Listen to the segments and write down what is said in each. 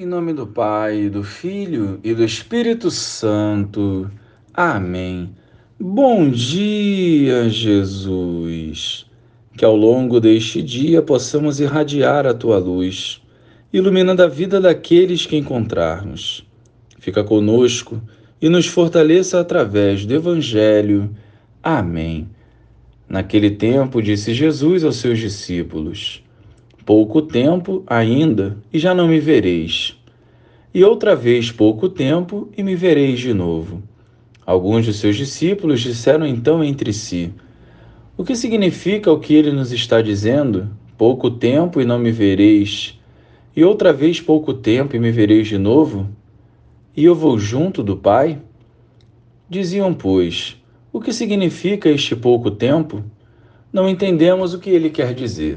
Em nome do Pai, do Filho e do Espírito Santo. Amém. Bom dia, Jesus. Que ao longo deste dia possamos irradiar a tua luz, iluminando a vida daqueles que encontrarmos. Fica conosco e nos fortaleça através do Evangelho. Amém. Naquele tempo, disse Jesus aos seus discípulos: Pouco tempo ainda, e já não me vereis. E outra vez pouco tempo, e me vereis de novo. Alguns de seus discípulos disseram então entre si: O que significa o que ele nos está dizendo? Pouco tempo e não me vereis, e outra vez pouco tempo e me vereis de novo? E eu vou junto do Pai? Diziam, pois, o que significa este pouco tempo? Não entendemos o que ele quer dizer.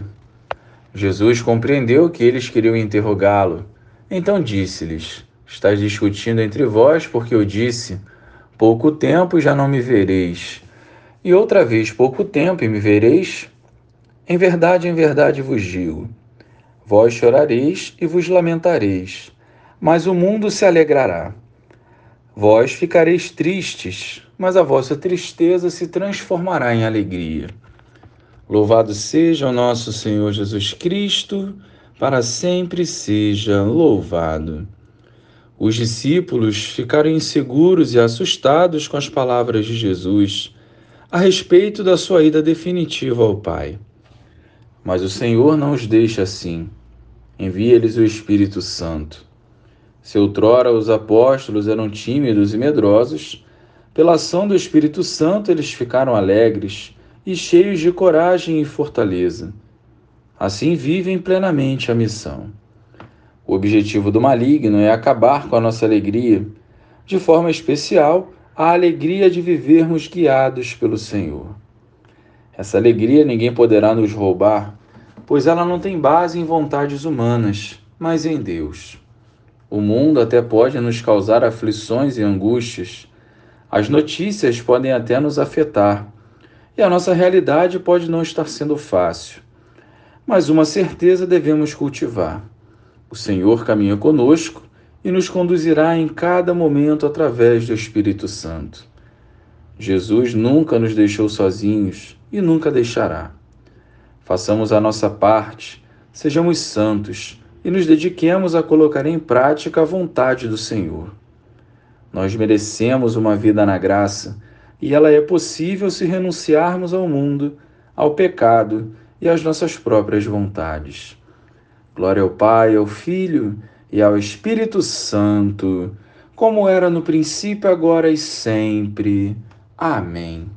Jesus compreendeu que eles queriam interrogá-lo. Então disse-lhes: Estás discutindo entre vós porque eu disse: Pouco tempo já não me vereis. E outra vez pouco tempo e me vereis? Em verdade, em verdade vos digo: Vós chorareis e vos lamentareis, mas o mundo se alegrará. Vós ficareis tristes, mas a vossa tristeza se transformará em alegria. Louvado seja o nosso Senhor Jesus Cristo, para sempre seja louvado. Os discípulos ficaram inseguros e assustados com as palavras de Jesus a respeito da sua ida definitiva ao Pai. Mas o Senhor não os deixa assim. Envia-lhes o Espírito Santo. Se outrora os apóstolos eram tímidos e medrosos, pela ação do Espírito Santo eles ficaram alegres e cheios de coragem e fortaleza. Assim vivem plenamente a missão. O objetivo do maligno é acabar com a nossa alegria, de forma especial, a alegria de vivermos guiados pelo Senhor. Essa alegria ninguém poderá nos roubar, pois ela não tem base em vontades humanas, mas em Deus. O mundo até pode nos causar aflições e angústias, as notícias podem até nos afetar, e a nossa realidade pode não estar sendo fácil. Mas uma certeza devemos cultivar: o Senhor caminha conosco e nos conduzirá em cada momento através do Espírito Santo. Jesus nunca nos deixou sozinhos e nunca deixará. Façamos a nossa parte, sejamos santos e nos dediquemos a colocar em prática a vontade do Senhor. Nós merecemos uma vida na graça e ela é possível se renunciarmos ao mundo, ao pecado e às nossas próprias vontades. Glória ao Pai, ao Filho e ao Espírito Santo, como era no princípio, agora e sempre. Amém.